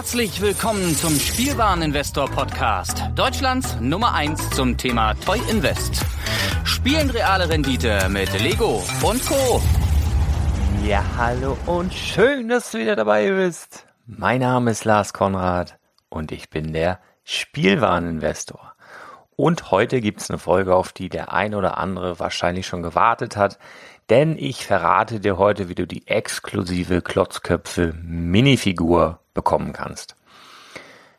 Herzlich willkommen zum Spielwareninvestor Podcast, Deutschlands Nummer 1 zum Thema Toy Invest. Spielen reale Rendite mit Lego und Co. Ja, hallo und schön, dass du wieder dabei bist. Mein Name ist Lars Konrad und ich bin der Spielwareninvestor. Und heute gibt's eine Folge, auf die der ein oder andere wahrscheinlich schon gewartet hat, denn ich verrate dir heute, wie du die exklusive Klotzköpfe Minifigur bekommen kannst.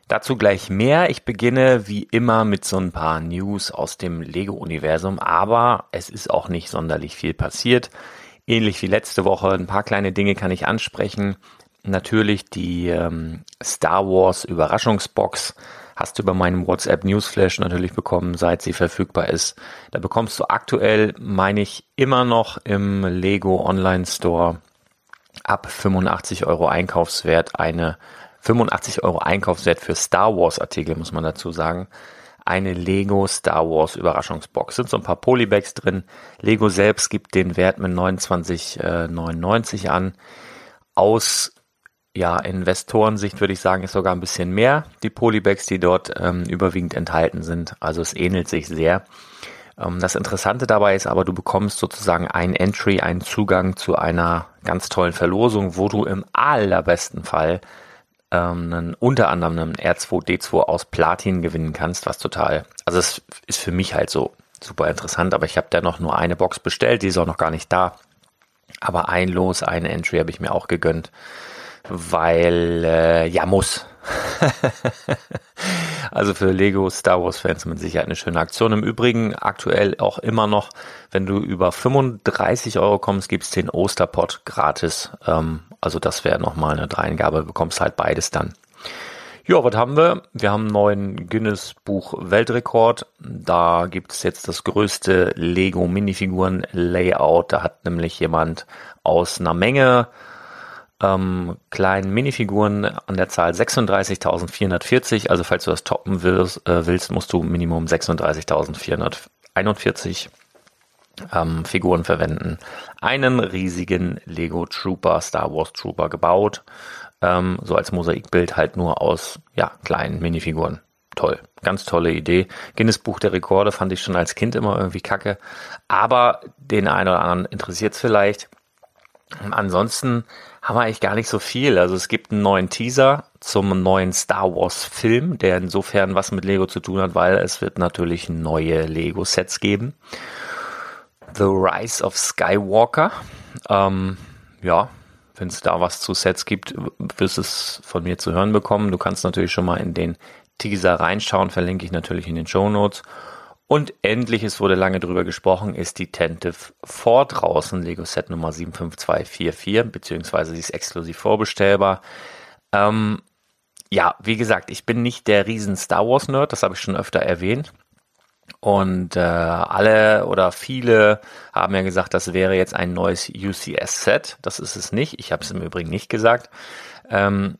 Dazu gleich mehr. Ich beginne wie immer mit so ein paar News aus dem Lego-Universum, aber es ist auch nicht sonderlich viel passiert. Ähnlich wie letzte Woche, ein paar kleine Dinge kann ich ansprechen. Natürlich die ähm, Star Wars Überraschungsbox hast du über meinem WhatsApp Newsflash natürlich bekommen, seit sie verfügbar ist. Da bekommst du aktuell, meine ich, immer noch im Lego Online Store ab 85 Euro Einkaufswert eine 85 Euro Einkaufswert für Star Wars Artikel, muss man dazu sagen. Eine Lego Star Wars Überraschungsbox. Sind so ein paar Polybags drin. Lego selbst gibt den Wert mit 29,99 an. Aus ja, Investorensicht würde ich sagen, ist sogar ein bisschen mehr die Polybags, die dort ähm, überwiegend enthalten sind. Also es ähnelt sich sehr. Ähm, das Interessante dabei ist aber, du bekommst sozusagen ein Entry, einen Zugang zu einer ganz tollen Verlosung, wo du im allerbesten Fall ähm, einen, unter anderem einen R2D2 aus Platin gewinnen kannst, was total, also es ist für mich halt so super interessant, aber ich habe da noch nur eine Box bestellt, die ist auch noch gar nicht da. Aber ein Los, eine Entry habe ich mir auch gegönnt, weil äh, ja muss. also für Lego Star Wars Fans mit Sicherheit eine schöne Aktion. Im Übrigen aktuell auch immer noch, wenn du über 35 Euro kommst, gibt's den Osterpot gratis. Ähm, also das wäre nochmal eine Dreingabe, bekommst halt beides dann. Ja, was haben wir? Wir haben einen neuen Guinness Buch Weltrekord. Da gibt's jetzt das größte Lego Minifiguren Layout. Da hat nämlich jemand aus einer Menge ähm, kleinen Minifiguren an der Zahl 36.440. Also falls du das toppen willst, äh, willst musst du Minimum 36.441 ähm, Figuren verwenden. Einen riesigen Lego Trooper, Star Wars Trooper gebaut. Ähm, so als Mosaikbild halt nur aus ja, kleinen Minifiguren. Toll, ganz tolle Idee. Guinness Buch der Rekorde fand ich schon als Kind immer irgendwie kacke. Aber den einen oder anderen interessiert es vielleicht. Ansonsten haben wir eigentlich gar nicht so viel. Also es gibt einen neuen Teaser zum neuen Star Wars Film, der insofern was mit Lego zu tun hat, weil es wird natürlich neue Lego Sets geben. The Rise of Skywalker. Ähm, ja, wenn es da was zu Sets gibt, wirst es von mir zu hören bekommen. Du kannst natürlich schon mal in den Teaser reinschauen, verlinke ich natürlich in den Show Notes. Und endlich, es wurde lange drüber gesprochen, ist die Tentive 4 draußen, Lego Set Nummer 75244, beziehungsweise sie ist exklusiv vorbestellbar. Ähm, ja, wie gesagt, ich bin nicht der riesen Star Wars Nerd, das habe ich schon öfter erwähnt. Und äh, alle oder viele haben ja gesagt, das wäre jetzt ein neues UCS-Set. Das ist es nicht. Ich habe es im Übrigen nicht gesagt. Ähm,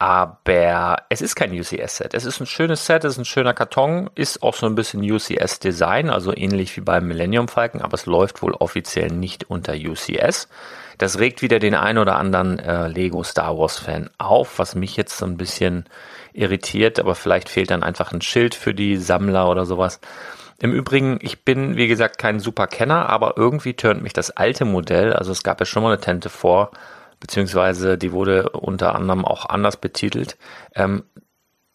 aber es ist kein UCS-Set. Es ist ein schönes Set, es ist ein schöner Karton, ist auch so ein bisschen UCS-Design, also ähnlich wie beim Millennium Falcon, aber es läuft wohl offiziell nicht unter UCS. Das regt wieder den ein oder anderen äh, Lego Star Wars-Fan auf, was mich jetzt so ein bisschen irritiert, aber vielleicht fehlt dann einfach ein Schild für die Sammler oder sowas. Im Übrigen, ich bin, wie gesagt, kein super Kenner, aber irgendwie turnt mich das alte Modell, also es gab ja schon mal eine Tente vor, beziehungsweise die wurde unter anderem auch anders betitelt, ähm,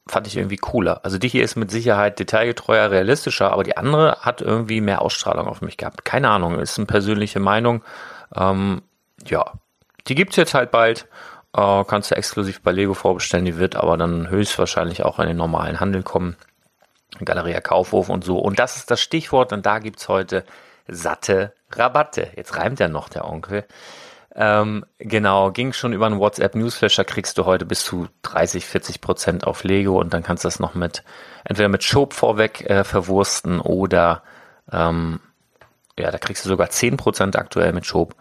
fand ich irgendwie cooler. Also die hier ist mit Sicherheit detailgetreuer, realistischer, aber die andere hat irgendwie mehr Ausstrahlung auf mich gehabt. Keine Ahnung, ist eine persönliche Meinung. Ähm, ja, die gibt's jetzt halt bald. Äh, kannst du exklusiv bei Lego vorbestellen. Die wird aber dann höchstwahrscheinlich auch in den normalen Handel kommen. Galeria Kaufhof und so. Und das ist das Stichwort und da gibt's heute satte Rabatte. Jetzt reimt ja noch der Onkel. Ähm, genau, ging schon über einen WhatsApp Newsflash, da kriegst du heute bis zu 30, 40 Prozent auf Lego und dann kannst du das noch mit, entweder mit Schob vorweg äh, verwursten oder, ähm, ja, da kriegst du sogar 10 Prozent aktuell mit Schob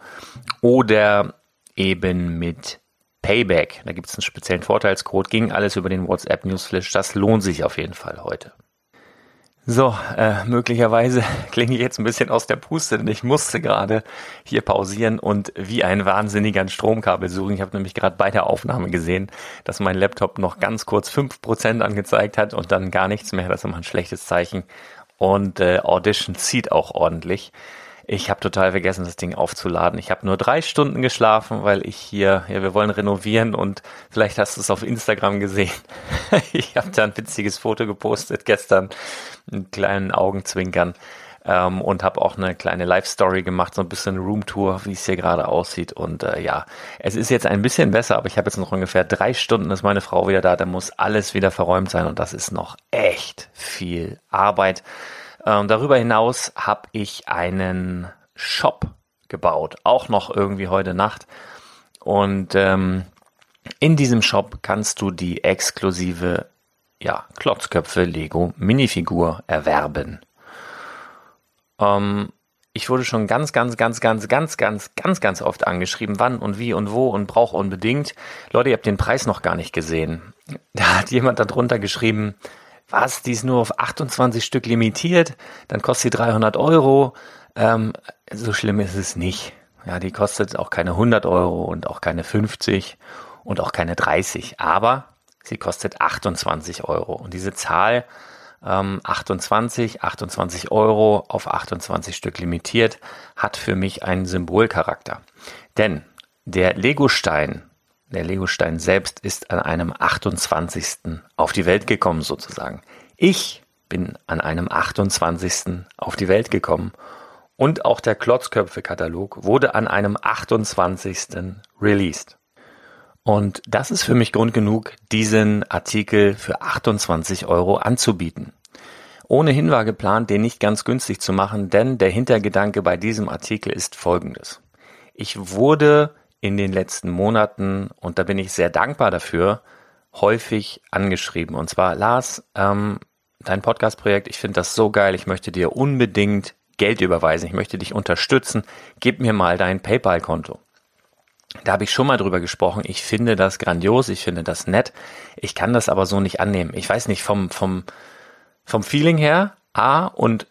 oder eben mit Payback. Da gibt es einen speziellen Vorteilscode, ging alles über den WhatsApp Newsflash, das lohnt sich auf jeden Fall heute. So, äh, möglicherweise klinge ich jetzt ein bisschen aus der Puste, denn ich musste gerade hier pausieren und wie ein Wahnsinniger ein Stromkabel suchen. Ich habe nämlich gerade bei der Aufnahme gesehen, dass mein Laptop noch ganz kurz fünf Prozent angezeigt hat und dann gar nichts mehr. Das ist immer ein schlechtes Zeichen. Und äh, Audition zieht auch ordentlich. Ich habe total vergessen, das Ding aufzuladen. Ich habe nur drei Stunden geschlafen, weil ich hier, ja, wir wollen renovieren und vielleicht hast du es auf Instagram gesehen. ich habe da ein witziges Foto gepostet gestern, einen kleinen Augenzwinkern ähm, und habe auch eine kleine Live-Story gemacht, so ein bisschen Roomtour, wie es hier gerade aussieht. Und äh, ja, es ist jetzt ein bisschen besser, aber ich habe jetzt noch ungefähr drei Stunden, ist meine Frau wieder da, da muss alles wieder verräumt sein und das ist noch echt viel Arbeit. Ähm, darüber hinaus habe ich einen Shop gebaut, auch noch irgendwie heute Nacht. Und ähm, in diesem Shop kannst du die exklusive ja, Klotzköpfe Lego Minifigur erwerben. Ähm, ich wurde schon ganz, ganz, ganz, ganz, ganz, ganz, ganz, ganz oft angeschrieben, wann und wie und wo und brauche unbedingt. Leute, ihr habt den Preis noch gar nicht gesehen. Da hat jemand darunter geschrieben, was, die ist nur auf 28 Stück limitiert, dann kostet sie 300 Euro. Ähm, so schlimm ist es nicht. Ja, die kostet auch keine 100 Euro und auch keine 50 und auch keine 30, aber sie kostet 28 Euro. Und diese Zahl ähm, 28, 28 Euro auf 28 Stück limitiert hat für mich einen Symbolcharakter. Denn der Legostein der Legostein selbst ist an einem 28. auf die Welt gekommen sozusagen. Ich bin an einem 28. auf die Welt gekommen und auch der Klotzköpfe-Katalog wurde an einem 28. released. Und das ist für mich Grund genug, diesen Artikel für 28 Euro anzubieten. Ohnehin war geplant, den nicht ganz günstig zu machen, denn der Hintergedanke bei diesem Artikel ist folgendes. Ich wurde in den letzten Monaten, und da bin ich sehr dankbar dafür, häufig angeschrieben. Und zwar, Lars, ähm, dein Podcast-Projekt, ich finde das so geil, ich möchte dir unbedingt Geld überweisen, ich möchte dich unterstützen, gib mir mal dein PayPal-Konto. Da habe ich schon mal drüber gesprochen. Ich finde das grandios, ich finde das nett. Ich kann das aber so nicht annehmen. Ich weiß nicht vom, vom, vom Feeling her, A, und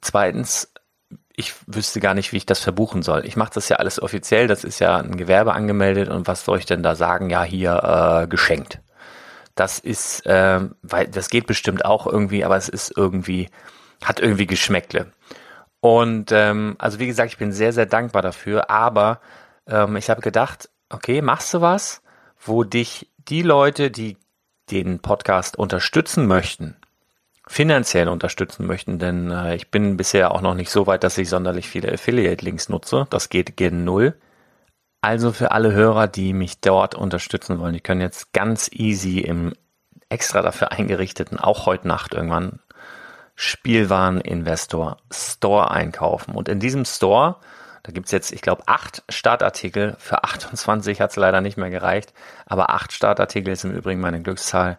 zweitens, ich wüsste gar nicht, wie ich das verbuchen soll. Ich mache das ja alles offiziell, das ist ja ein Gewerbe angemeldet und was soll ich denn da sagen? Ja, hier äh, geschenkt. Das ist, äh, weil das geht bestimmt auch irgendwie, aber es ist irgendwie, hat irgendwie Geschmäckle. Und ähm, also wie gesagt, ich bin sehr, sehr dankbar dafür, aber ähm, ich habe gedacht, okay, machst du was, wo dich die Leute, die den Podcast unterstützen möchten, finanziell unterstützen möchten, denn äh, ich bin bisher auch noch nicht so weit, dass ich sonderlich viele Affiliate-Links nutze. Das geht gen Null. Also für alle Hörer, die mich dort unterstützen wollen, die können jetzt ganz easy im extra dafür eingerichteten, auch heute Nacht irgendwann, Spielwareninvestor Store einkaufen. Und in diesem Store, da gibt's jetzt, ich glaube, acht Startartikel. Für 28 hat's leider nicht mehr gereicht, aber acht Startartikel ist im Übrigen meine Glückszahl.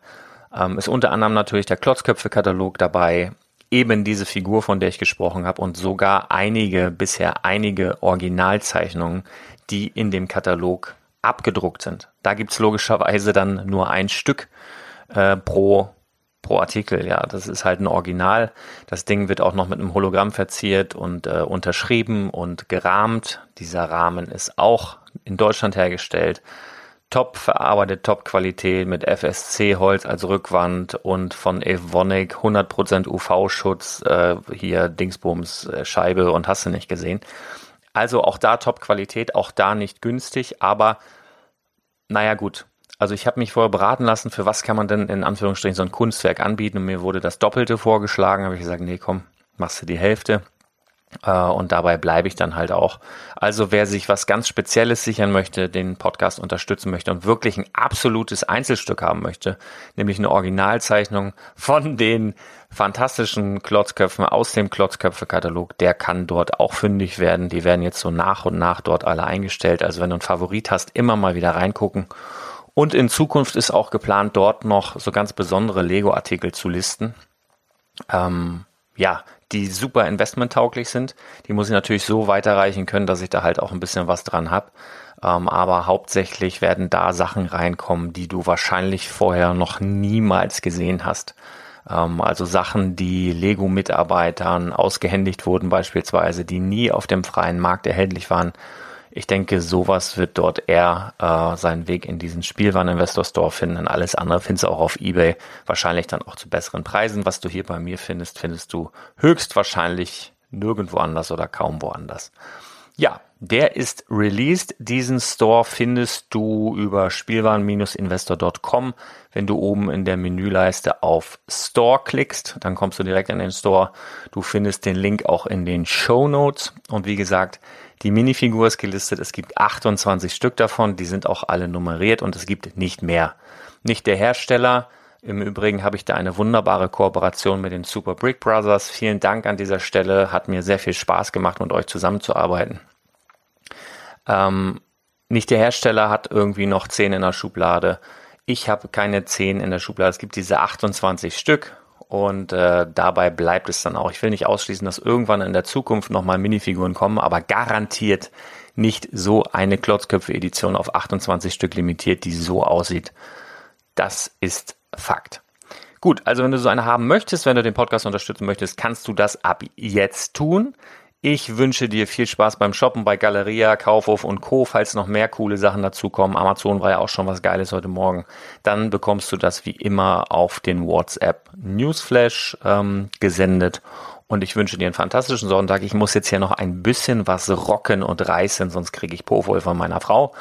Ähm, ist unter anderem natürlich der Klotzköpfe-Katalog dabei, eben diese Figur, von der ich gesprochen habe, und sogar einige, bisher einige Originalzeichnungen, die in dem Katalog abgedruckt sind. Da gibt's logischerweise dann nur ein Stück äh, pro, pro Artikel. Ja, das ist halt ein Original. Das Ding wird auch noch mit einem Hologramm verziert und äh, unterschrieben und gerahmt. Dieser Rahmen ist auch in Deutschland hergestellt top verarbeitet, top Qualität mit FSC Holz als Rückwand und von Evonik 100% UV-Schutz, äh, hier Dingsbums äh, Scheibe und hast du nicht gesehen. Also auch da top Qualität, auch da nicht günstig, aber naja gut. Also ich habe mich vorher beraten lassen, für was kann man denn in Anführungsstrichen so ein Kunstwerk anbieten und mir wurde das Doppelte vorgeschlagen, habe ich gesagt, nee komm, machst du die Hälfte. Äh, und dabei bleibe ich dann halt auch. Also wer sich was ganz Spezielles sichern möchte, den Podcast unterstützen möchte und wirklich ein absolutes Einzelstück haben möchte, nämlich eine Originalzeichnung von den fantastischen Klotzköpfen aus dem Klotzköpfe-Katalog, der kann dort auch fündig werden. Die werden jetzt so nach und nach dort alle eingestellt. Also wenn du einen Favorit hast, immer mal wieder reingucken. Und in Zukunft ist auch geplant, dort noch so ganz besondere Lego-Artikel zu listen. Ähm, ja, die super investmenttauglich sind. Die muss ich natürlich so weiterreichen können, dass ich da halt auch ein bisschen was dran habe. Ähm, aber hauptsächlich werden da Sachen reinkommen, die du wahrscheinlich vorher noch niemals gesehen hast. Ähm, also Sachen, die Lego-Mitarbeitern ausgehändigt wurden beispielsweise, die nie auf dem freien Markt erhältlich waren. Ich denke, sowas wird dort eher äh, seinen Weg in diesen Spielwareninvestor Store finden. Alles andere findest du auch auf eBay, wahrscheinlich dann auch zu besseren Preisen. Was du hier bei mir findest, findest du höchstwahrscheinlich nirgendwo anders oder kaum woanders. Ja, der ist released. Diesen Store findest du über spielwaren-investor.com. Wenn du oben in der Menüleiste auf Store klickst, dann kommst du direkt in den Store. Du findest den Link auch in den Show Notes. Und wie gesagt, die Minifigur ist gelistet. Es gibt 28 Stück davon. Die sind auch alle nummeriert und es gibt nicht mehr. Nicht der Hersteller. Im Übrigen habe ich da eine wunderbare Kooperation mit den Super Brick Brothers. Vielen Dank an dieser Stelle. Hat mir sehr viel Spaß gemacht, mit euch zusammenzuarbeiten. Ähm, nicht der Hersteller hat irgendwie noch 10 in der Schublade. Ich habe keine 10 in der Schublade. Es gibt diese 28 Stück und äh, dabei bleibt es dann auch. Ich will nicht ausschließen, dass irgendwann in der Zukunft nochmal Minifiguren kommen, aber garantiert nicht so eine Klotzköpfe-Edition auf 28 Stück limitiert, die so aussieht. Das ist Fakt. Gut, also wenn du so eine haben möchtest, wenn du den Podcast unterstützen möchtest, kannst du das ab jetzt tun. Ich wünsche dir viel Spaß beim Shoppen bei Galeria, Kaufhof und Co. Falls noch mehr coole Sachen dazukommen. Amazon war ja auch schon was Geiles heute Morgen. Dann bekommst du das wie immer auf den WhatsApp Newsflash ähm, gesendet. Und ich wünsche dir einen fantastischen Sonntag. Ich muss jetzt hier noch ein bisschen was rocken und reißen, sonst kriege ich Pofol von meiner Frau.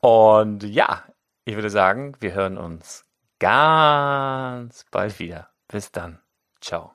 Und ja, ich würde sagen, wir hören uns ganz bald wieder. Bis dann. Ciao.